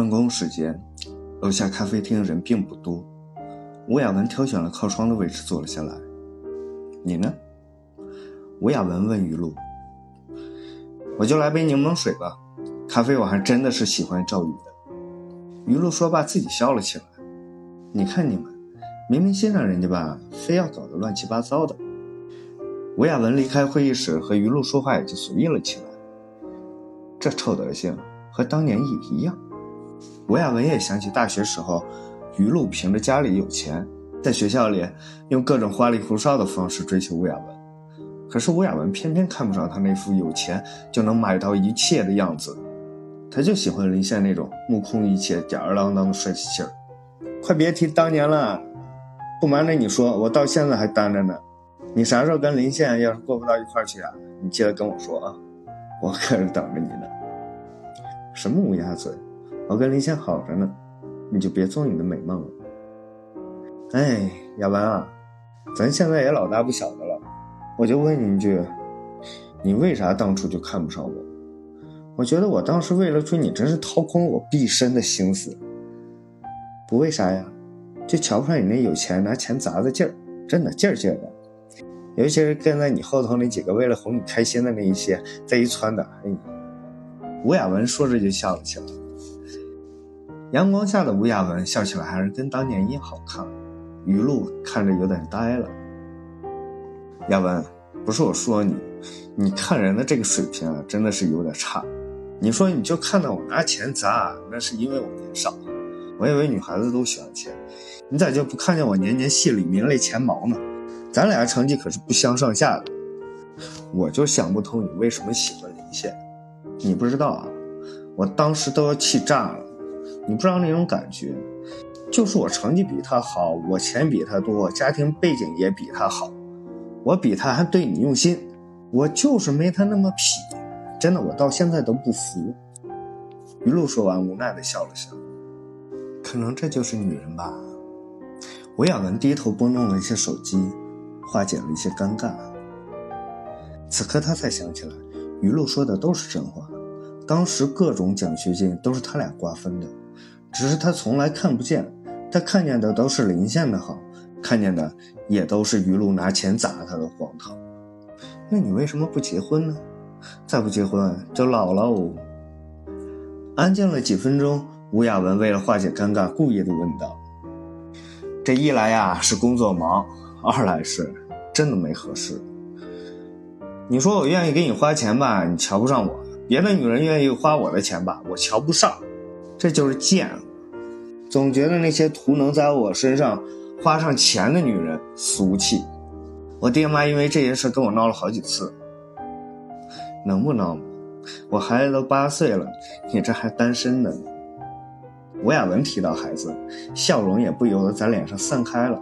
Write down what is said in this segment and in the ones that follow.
办公时间，楼下咖啡厅人并不多。吴亚文挑选了靠窗的位置坐了下来。你呢？吴亚文问于露。我就来杯柠檬水吧。咖啡我还真的是喜欢赵宇的。于露说罢，自己笑了起来。你看你们，明明欣赏人家吧，非要搞得乱七八糟的。吴亚文离开会议室，和于露说话也就随意了起来。这臭德行，和当年也一样。吴亚文也想起大学时候，于露凭着家里有钱，在学校里用各种花里胡哨的方式追求吴亚文。可是吴亚文偏偏看不上他那副有钱就能买到一切的样子，他就喜欢林羡那种目空一切、吊儿郎当的帅气劲儿。快别提当年了，不瞒着你说，我到现在还单着呢。你啥时候跟林羡要是过不到一块去啊，你记得跟我说啊，我可是等着你呢。什么乌鸦嘴！我跟林仙好着呢，你就别做你的美梦了。哎，亚文啊，咱现在也老大不小的了，我就问你一句，你为啥当初就看不上我？我觉得我当时为了追你，真是掏空了我毕生的心思。不为啥呀？就瞧不上你那有钱拿钱砸的劲儿，真的劲儿劲儿的。尤其是跟在你后头那几个为了哄你开心的那一些在一窜的，哎。吴亚文说着就笑了起来。阳光下的吴亚文笑起来还是跟当年一样好看，余露看着有点呆了。亚文，不是我说你，你看人的这个水平啊，真的是有点差。你说你就看到我拿钱砸，那是因为我年少，我以为女孩子都喜欢钱，你咋就不看见我年年戏里名列前茅呢？咱俩成绩可是不相上下的。我就想不通你为什么喜欢林羡，你不知道啊，我当时都要气炸了。你不知道那种感觉，就是我成绩比他好，我钱比他多，家庭背景也比他好，我比他还对你用心，我就是没他那么痞，真的，我到现在都不服。于露说完，无奈的笑了笑，可能这就是女人吧。吴亚文低头拨弄了一下手机，化解了一些尴尬。此刻他才想起来，于露说的都是真话，当时各种奖学金都是他俩瓜分的。只是他从来看不见，他看见的都是林羡的好，看见的也都是余露拿钱砸他的荒唐。那你为什么不结婚呢？再不结婚就老了哦。安静了几分钟，吴亚文为了化解尴尬，故意的问道：“这一来呀是工作忙，二来是真的没合适。你说我愿意给你花钱吧，你瞧不上我；别的女人愿意花我的钱吧，我瞧不上。”这就是贱，总觉得那些图能在我身上花上钱的女人俗气。我爹妈因为这件事跟我闹了好几次，能不闹吗？我孩子都八岁了，你这还单身的呢。吴亚文提到孩子，笑容也不由得在脸上散开了，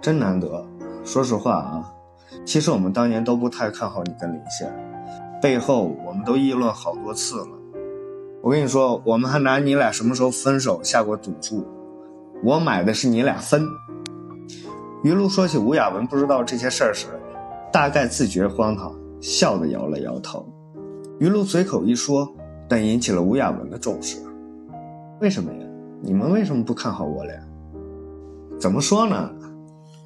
真难得。说实话啊，其实我们当年都不太看好你跟林羡，背后我们都议论好多次了。我跟你说，我们还拿你俩什么时候分手下过赌注。我买的是你俩分。于露说起吴亚文不知道这些事儿时，大概自觉荒唐，笑着摇了摇头。于露随口一说，但引起了吴亚文的重视。为什么呀？你们为什么不看好我俩？怎么说呢？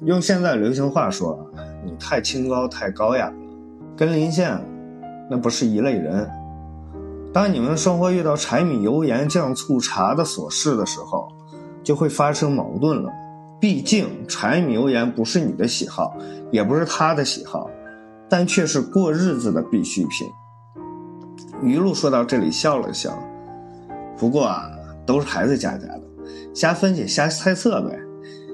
用现在流行话说，你太清高太高雅了，跟林羡那不是一类人。当你们生活遇到柴米油盐酱醋茶的琐事的时候，就会发生矛盾了。毕竟柴米油盐不是你的喜好，也不是他的喜好，但却是过日子的必需品。于露说到这里笑了笑，不过啊，都是孩子家家的，瞎分析瞎猜测呗。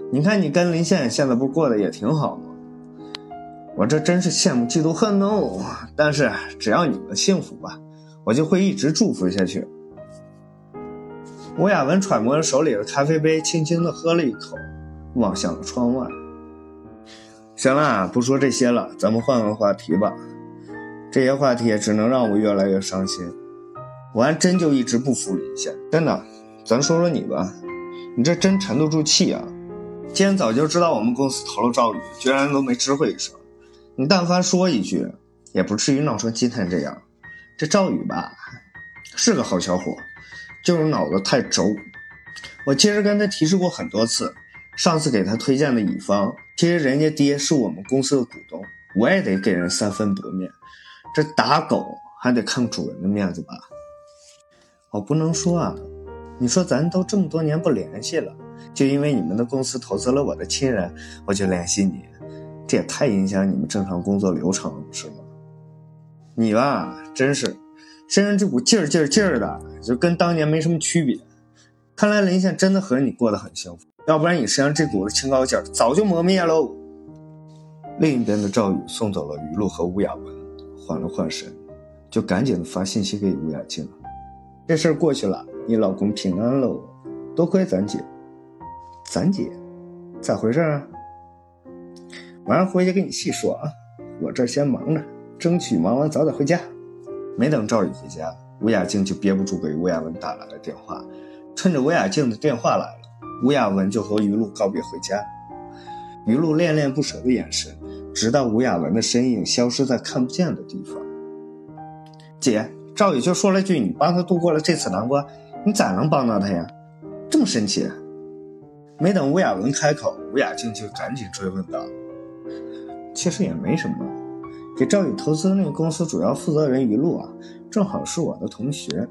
你看你跟林羡现在不过得也挺好吗？我这真是羡慕嫉妒恨哦。但是只要你们幸福吧。我就会一直祝福下去。吴亚文揣摩着手里的咖啡杯，轻轻地喝了一口，望向了窗外。行了，不说这些了，咱们换个话题吧。这些话题也只能让我越来越伤心。我还真就一直不服林羡，真的。咱说说你吧，你这真沉得住气啊！既然早就知道我们公司投了赵宇，居然都没知会一声。你但凡说一句，也不至于闹成今天这样。这赵宇吧，是个好小伙，就是脑子太轴。我其实跟他提示过很多次，上次给他推荐的乙方，其实人家爹是我们公司的股东，我也得给人三分薄面。这打狗还得看主人的面子吧？我不能说啊，你说咱都这么多年不联系了，就因为你们的公司投资了我的亲人，我就联系你，这也太影响你们正常工作流程了，是吗？你吧，真是身上这股劲儿劲儿劲儿的，就跟当年没什么区别。看来林县真的和你过得很幸福，要不然你身上这股子清高劲儿早就磨灭喽。另一边的赵宇送走了于露和吴雅文，缓了缓神，就赶紧的发信息给吴雅静了：“这事儿过去了，你老公平安喽，多亏咱姐。咱姐，咋回事啊？晚上回去跟你细说啊，我这先忙着。”争取忙完早点回家。没等赵宇回家，吴雅静就憋不住给吴雅文打来了电话。趁着吴雅静的电话来了，吴雅文就和于露告别回家。于露恋恋不舍的眼神，直到吴雅文的身影消失在看不见的地方。姐，赵宇就说了句：“你帮他度过了这次难关，你咋能帮到他呀？”这么神奇？没等吴雅文开口，吴雅静就赶紧追问道：“其实也没什么。”给赵宇投资的那个公司主要负责人于露啊，正好是我的同学。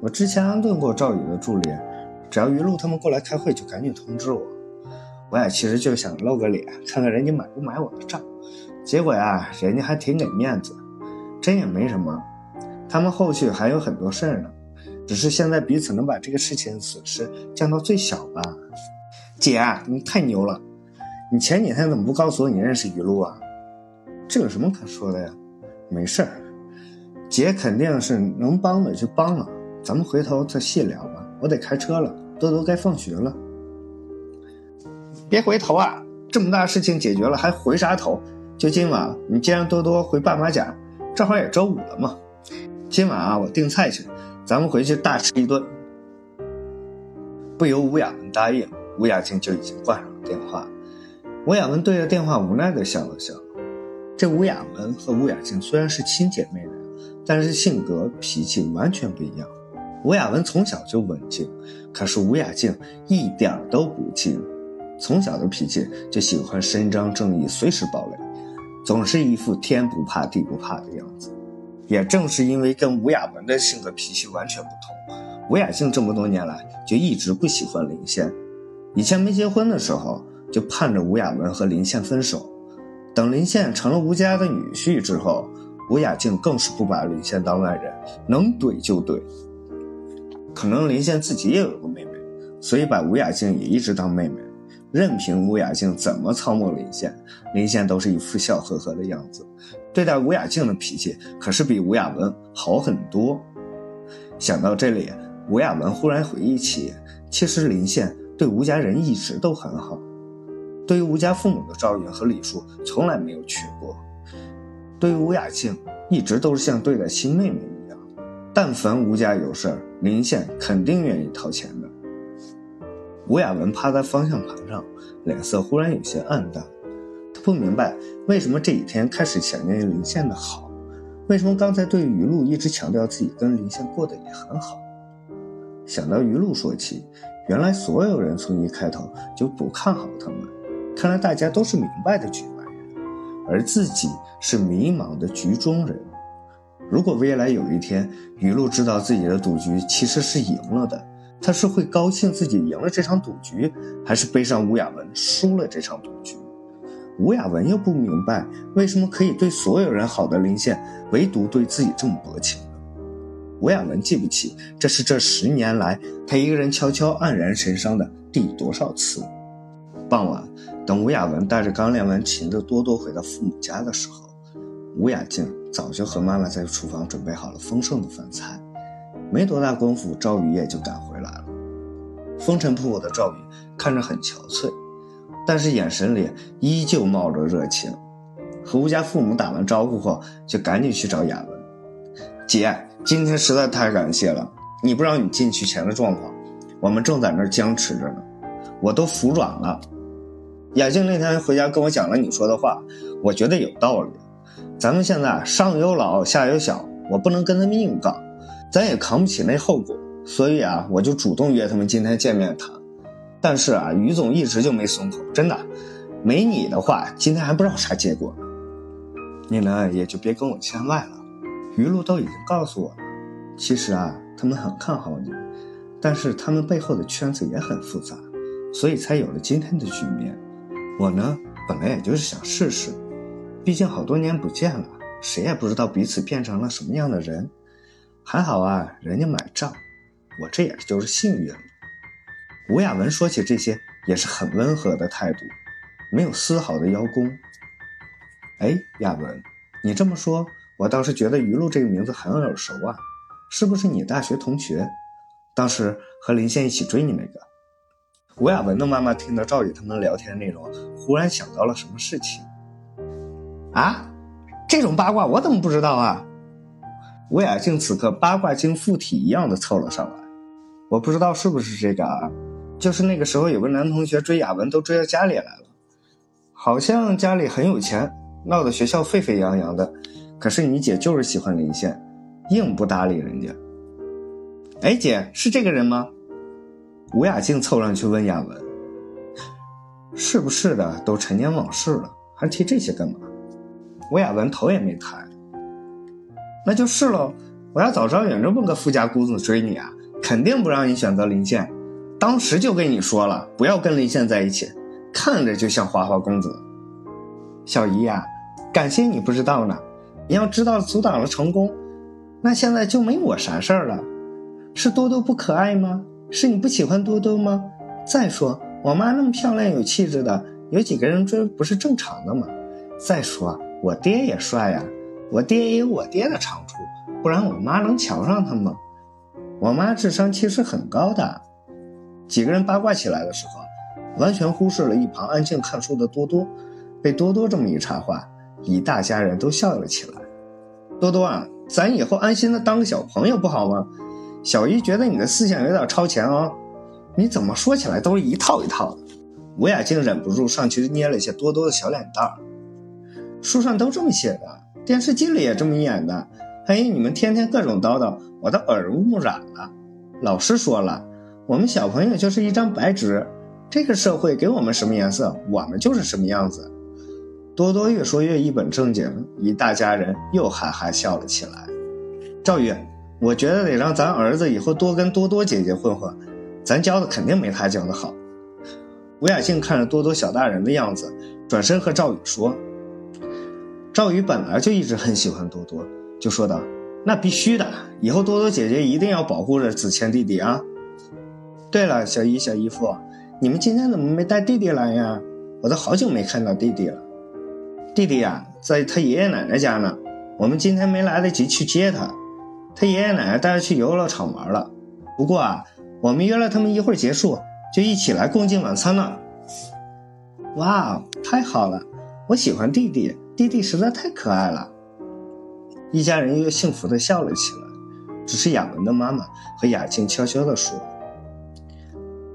我之前安顿过赵宇的助理，只要于露他们过来开会，就赶紧通知我。我也其实就想露个脸，看看人家买不买我的账。结果呀，人家还挺给面子，真也没什么。他们后续还有很多事儿呢，只是现在彼此能把这个事情损失降到最小吧。姐，你太牛了！你前几天怎么不告诉我你认识于露啊？这有什么可说的呀？没事儿，姐肯定是能帮的就帮了，咱们回头再细聊吧。我得开车了，多多该放学了。别回头啊！这么大事情解决了，还回啥头？就今晚，你接让多多回爸妈家，正好也周五了嘛。今晚啊，我订菜去，咱们回去大吃一顿。不由吴雅文答应，吴雅静就已经挂上了电话。吴雅文对着电话无奈地笑了笑。这吴雅文和吴雅静虽然是亲姐妹人，但是性格脾气完全不一样。吴雅文从小就文静，可是吴雅静一点都不静，从小的脾气就喜欢伸张正义，随时暴雷，总是一副天不怕地不怕的样子。也正是因为跟吴雅文的性格脾气完全不同，吴雅静这么多年来就一直不喜欢林宪。以前没结婚的时候，就盼着吴雅文和林宪分手。等林宪成了吴家的女婿之后，吴雅静更是不把林宪当外人，能怼就怼。可能林宪自己也有个妹妹，所以把吴雅静也一直当妹妹，任凭吴雅静怎么操磨林宪，林宪都是一副笑呵呵的样子。对待吴雅静的脾气可是比吴雅文好很多。想到这里，吴雅文忽然回忆起，其实林宪对吴家人一直都很好。对于吴家父母的赵云和李树从来没有缺过，对于吴雅静一直都是像对待亲妹妹一样。但凡吴家有事儿，林宪肯定愿意掏钱的。吴雅文趴在方向盘上，脸色忽然有些暗淡。他不明白为什么这几天开始想念林宪的好，为什么刚才对于露一直强调自己跟林宪过得也很好。想到于露说起，原来所有人从一开头就不看好他们。看来大家都是明白的局外人，而自己是迷茫的局中人。如果未来有一天，雨露知道自己的赌局其实是赢了的，他是会高兴自己赢了这场赌局，还是背上吴雅文输了这场赌局？吴雅文又不明白为什么可以对所有人好的林宪，唯独对自己这么薄情呢？吴雅文记不起这是这十年来他一个人悄悄黯然神伤的第多少次。傍晚。等吴雅文带着刚练完琴的多多回到父母家的时候，吴雅静早就和妈妈在厨房准备好了丰盛的饭菜。没多大功夫，赵宇也就赶回来了。风尘仆仆的赵宇看着很憔悴，但是眼神里依旧冒着热情。和吴家父母打完招呼后，就赶紧去找雅文。姐，今天实在太感谢了，你不知道你进去前的状况，我们正在那僵持着呢，我都服软了。雅静那天回家跟我讲了你说的话，我觉得有道理。咱们现在上有老下有小，我不能跟他们硬杠，咱也扛不起那后果。所以啊，我就主动约他们今天见面谈。但是啊，于总一直就没松口，真的，没你的话，今天还不知道啥结果。你呢，也就别跟我牵外了。于露都已经告诉我了，其实啊，他们很看好你，但是他们背后的圈子也很复杂，所以才有了今天的局面。我呢，本来也就是想试试，毕竟好多年不见了，谁也不知道彼此变成了什么样的人。还好啊，人家买账，我这也就是幸运了。吴雅文说起这些也是很温和的态度，没有丝毫的邀功。哎，亚文，你这么说，我倒是觉得于露这个名字很耳熟啊，是不是你大学同学？当时和林宪一起追你那个？吴雅文的妈妈听到赵宇他们聊天内容，忽然想到了什么事情。啊，这种八卦我怎么不知道啊？吴雅静此刻八卦精附体一样的凑了上来。我不知道是不是这个啊？就是那个时候有个男同学追雅文都追到家里来了，好像家里很有钱，闹得学校沸沸扬扬的。可是你姐就是喜欢林宪，硬不搭理人家。哎，姐是这个人吗？吴雅静凑上去问亚文：“是不是的？都陈年往事了，还提这些干嘛？”吴雅文头也没抬：“那就是喽。我要早知道有这么个富家姑子追你啊，肯定不让你选择林宪。当时就跟你说了，不要跟林宪在一起，看着就像花花公子。小姨呀，感谢你不知道呢。你要知道阻挡了成功，那现在就没我啥事儿了。是多多不可爱吗？”是你不喜欢多多吗？再说我妈那么漂亮有气质的，有几个人追不是正常的吗？再说我爹也帅呀，我爹也有我爹的长处，不然我妈能瞧上他吗？我妈智商其实很高的。几个人八卦起来的时候，完全忽视了一旁安静看书的多多。被多多这么一插话，一大家人都笑了起来。多多啊，咱以后安心的当个小朋友不好吗？小姨觉得你的思想有点超前哦，你怎么说起来都是一套一套的。吴雅静忍不住上去捏了一下多多的小脸蛋儿。书上都这么写的，电视剧里也这么演的。哎，你们天天各种叨叨，我都耳濡目染了。老师说了，我们小朋友就是一张白纸，这个社会给我们什么颜色，我们就是什么样子。多多越说越一本正经，一大家人又哈哈笑了起来。赵宇。我觉得得让咱儿子以后多跟多多姐姐混混，咱教的肯定没他教的好。吴雅静看着多多小大人的样子，转身和赵宇说：“赵宇本来就一直很喜欢多多，就说道：‘那必须的，以后多多姐姐一定要保护着子谦弟弟啊。’对了，小姨、小姨夫，你们今天怎么没带弟弟来呀？我都好久没看到弟弟了。弟弟呀，在他爷爷奶奶家呢，我们今天没来得及去接他。”他爷爷奶奶带他去游乐场玩了，不过啊，我们约了他们一会儿结束就一起来共进晚餐了。哇，太好了！我喜欢弟弟，弟弟实在太可爱了。一家人又幸福的笑了起来。只是雅文的妈妈和雅静悄悄地说：“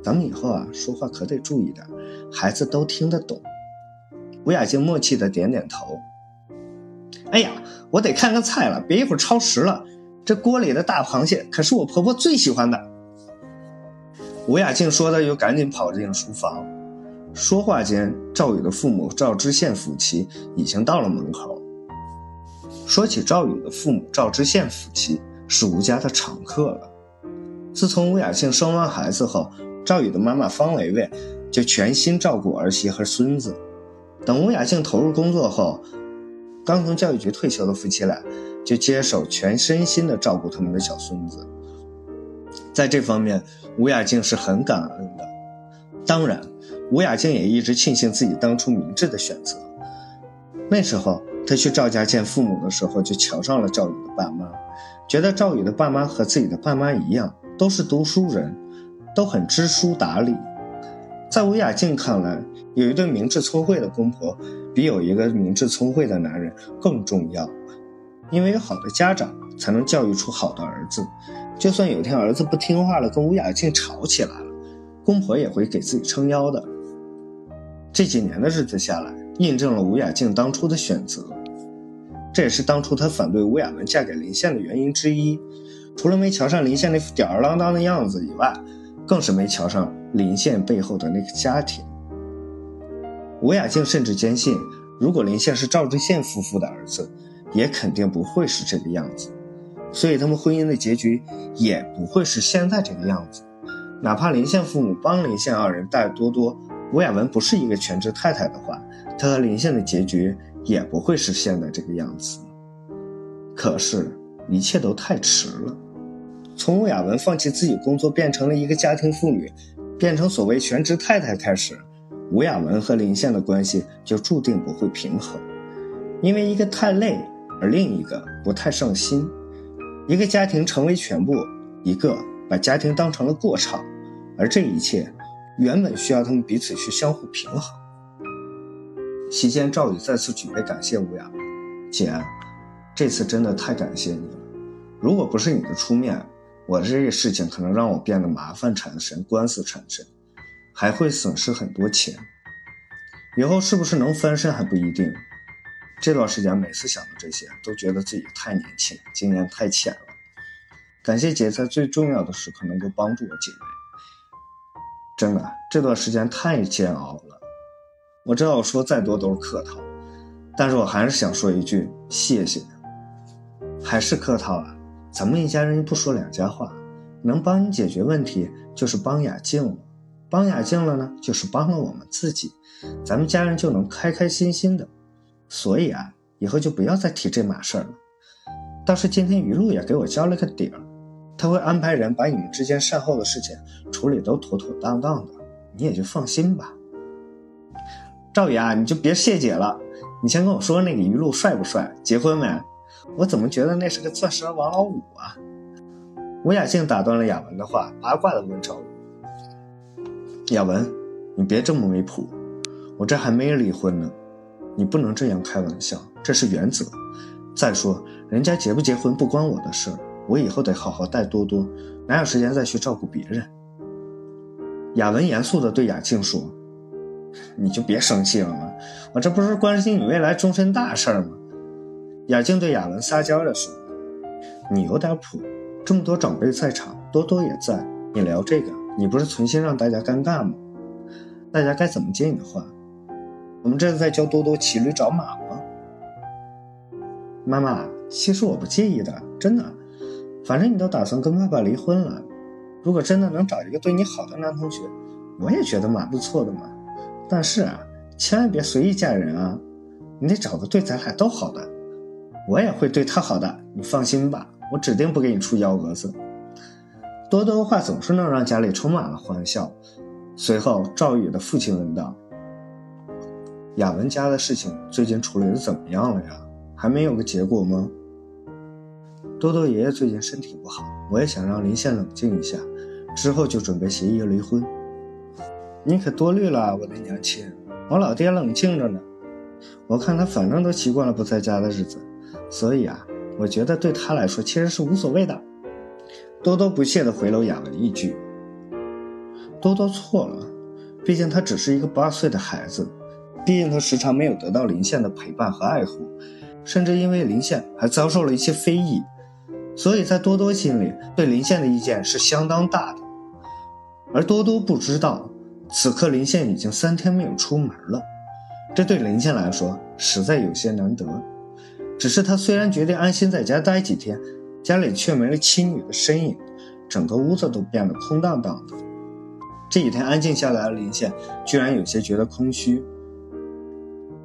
咱们以后啊，说话可得注意点，孩子都听得懂。”吴雅静默契的点点头。哎呀，我得看看菜了，别一会儿超时了。这锅里的大螃蟹可是我婆婆最喜欢的。吴雅静说的，又赶紧跑进书房。说话间，赵宇的父母赵知县夫妻已经到了门口。说起赵宇的父母赵知县夫妻，是吴家的常客了。自从吴雅静生完孩子后，赵宇的妈妈方维维就全心照顾儿媳和孙子。等吴雅静投入工作后，刚从教育局退休的夫妻俩。就接手全身心的照顾他们的小孙子，在这方面，吴雅静是很感恩的。当然，吴雅静也一直庆幸自己当初明智的选择。那时候，她去赵家见父母的时候，就瞧上了赵宇的爸妈，觉得赵宇的爸妈和自己的爸妈一样，都是读书人，都很知书达理。在吴雅静看来，有一对明智聪慧的公婆，比有一个明智聪慧的男人更重要。因为有好的家长，才能教育出好的儿子。就算有天儿子不听话了，跟吴雅静吵起来了，公婆也会给自己撑腰的。这几年的日子下来，印证了吴雅静当初的选择。这也是当初她反对吴雅文嫁给林宪的原因之一。除了没瞧上林宪那副吊儿郎当的样子以外，更是没瞧上林宪背后的那个家庭。吴雅静甚至坚信，如果林宪是赵志宪夫妇的儿子，也肯定不会是这个样子，所以他们婚姻的结局也不会是现在这个样子。哪怕林宪父母帮林宪二人带多多，吴雅文不是一个全职太太的话，他和林宪的结局也不会是现在这个样子。可是，一切都太迟了。从吴雅文放弃自己工作，变成了一个家庭妇女，变成所谓全职太太开始。吴雅文和林宪的关系就注定不会平衡，因为一个太累，而另一个不太上心；一个家庭成为全部，一个把家庭当成了过场，而这一切原本需要他们彼此去相互平衡。席间，赵宇再次举杯感谢吴雅：“姐，这次真的太感谢你了。如果不是你的出面，我这个事情可能让我变得麻烦缠身，官司缠身。”还会损失很多钱，以后是不是能翻身还不一定。这段时间每次想到这些，都觉得自己太年轻，经验太浅了。感谢姐在最重要的时刻能够帮助我解围。真的，这段时间太煎熬了。我知道我说再多都是客套，但是我还是想说一句谢谢。还是客套啊？咱们一家人不说两家话，能帮你解决问题就是帮雅静了。帮雅静了呢，就是帮了我们自己，咱们家人就能开开心心的。所以啊，以后就不要再提这码事儿了。倒是今天于露也给我交了个底儿，他会安排人把你们之间善后的事情处理都妥妥当当的，你也就放心吧。赵宇啊，你就别谢姐了，你先跟我说那个于露帅不帅，结婚没？我怎么觉得那是个钻石王老五啊？吴雅静打断了雅文的话，八卦的问赵宇。雅文，你别这么没谱，我这还没离婚呢，你不能这样开玩笑，这是原则。再说，人家结不结婚不关我的事儿，我以后得好好带多多，哪有时间再去照顾别人？雅文严肃地对雅静说：“你就别生气了嘛，我这不是关心你未来终身大事吗？”雅静对雅文撒娇地说：“你有点谱，这么多长辈在场，多多也在，你聊这个。”你不是存心让大家尴尬吗？大家该怎么接你的话？我们这是在教多多骑驴找马吗？妈妈，其实我不介意的，真的。反正你都打算跟爸爸离婚了，如果真的能找一个对你好的男同学，我也觉得蛮不错的嘛。但是啊，千万别随意嫁人啊，你得找个对咱俩都好的。我也会对他好的，你放心吧，我指定不给你出幺蛾子。多多的话总是能让家里充满了欢笑。随后，赵宇的父亲问道：“雅文家的事情最近处理的怎么样了呀？还没有个结果吗？”多多爷爷最近身体不好，我也想让林宪冷静一下，之后就准备协议离婚。你可多虑了，我的娘亲，我老爹冷静着呢。我看他反正都习惯了不在家的日子，所以啊，我觉得对他来说其实是无所谓的。多多不屑地回了雅文一句：“多多错了，毕竟他只是一个八岁的孩子，毕竟他时常没有得到林宪的陪伴和爱护，甚至因为林宪还遭受了一些非议，所以在多多心里，对林宪的意见是相当大的。而多多不知道，此刻林宪已经三天没有出门了，这对林宪来说实在有些难得。只是他虽然决定安心在家待几天。”家里却没了妻女的身影，整个屋子都变得空荡荡的。这几天安静下来的林宪，居然有些觉得空虚。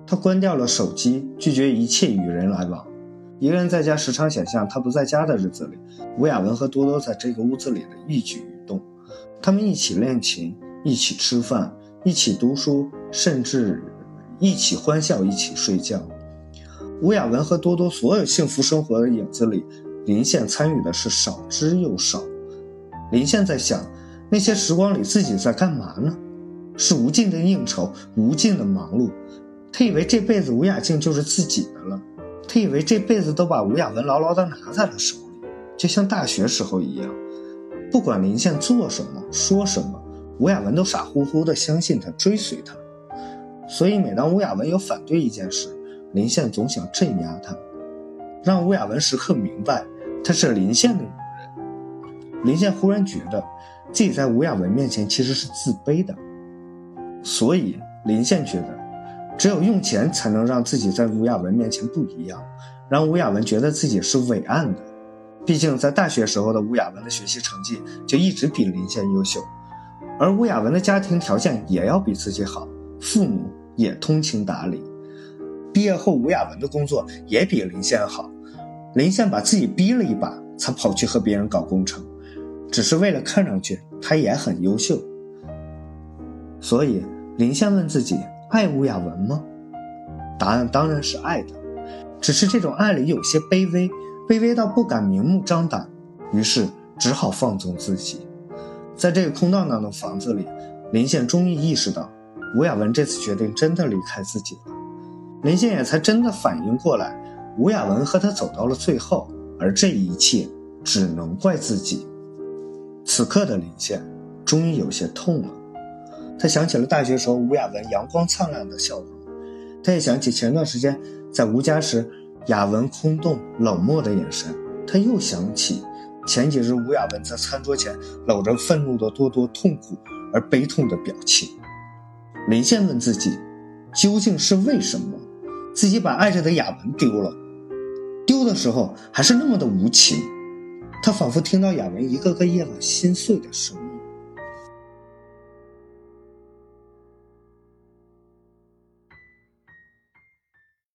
他关掉了手机，拒绝一切与人来往。一个人在家，时常想象他不在家的日子里，吴雅文和多多在这个屋子里的一举一动。他们一起练琴，一起吃饭，一起读书，甚至一起欢笑，一起睡觉。吴雅文和多多所有幸福生活的影子里。林宪参与的是少之又少。林宪在想，那些时光里自己在干嘛呢？是无尽的应酬，无尽的忙碌。他以为这辈子吴雅静就是自己的了，他以为这辈子都把吴雅文牢牢地拿在了手里，就像大学时候一样。不管林宪做什么，说什么，吴雅文都傻乎乎地相信他，追随他。所以，每当吴雅文有反对一件事，林宪总想镇压他，让吴雅文时刻明白。她是林宪的女人，林宪忽然觉得自己在吴雅文面前其实是自卑的，所以林宪觉得，只有用钱才能让自己在吴亚文面前不一样，让吴亚文觉得自己是伟岸的。毕竟在大学时候的吴亚文的学习成绩就一直比林宪优秀，而吴亚文的家庭条件也要比自己好，父母也通情达理。毕业后，吴亚文的工作也比林宪好。林宪把自己逼了一把，才跑去和别人搞工程，只是为了看上去他也很优秀。所以林宪问自己：爱吴亚文吗？答案当然是爱的，只是这种爱里有些卑微，卑微到不敢明目张胆，于是只好放纵自己。在这个空荡荡的房子里，林宪终于意识到，吴亚文这次决定真的离开自己了。林宪也才真的反应过来，吴亚文和他走到了最后，而这一切只能怪自己。此刻的林宪终于有些痛了，他想起了大学时候吴亚文阳光灿烂的笑容，他也想起前段时间在吴家时亚文空洞冷漠的眼神，他又想起前几日吴亚文在餐桌前搂着愤怒的多多痛苦而悲痛的表情。林宪问自己，究竟是为什么？自己把爱着的雅文丢了，丢的时候还是那么的无情。他仿佛听到雅文一个个夜晚心碎的声音。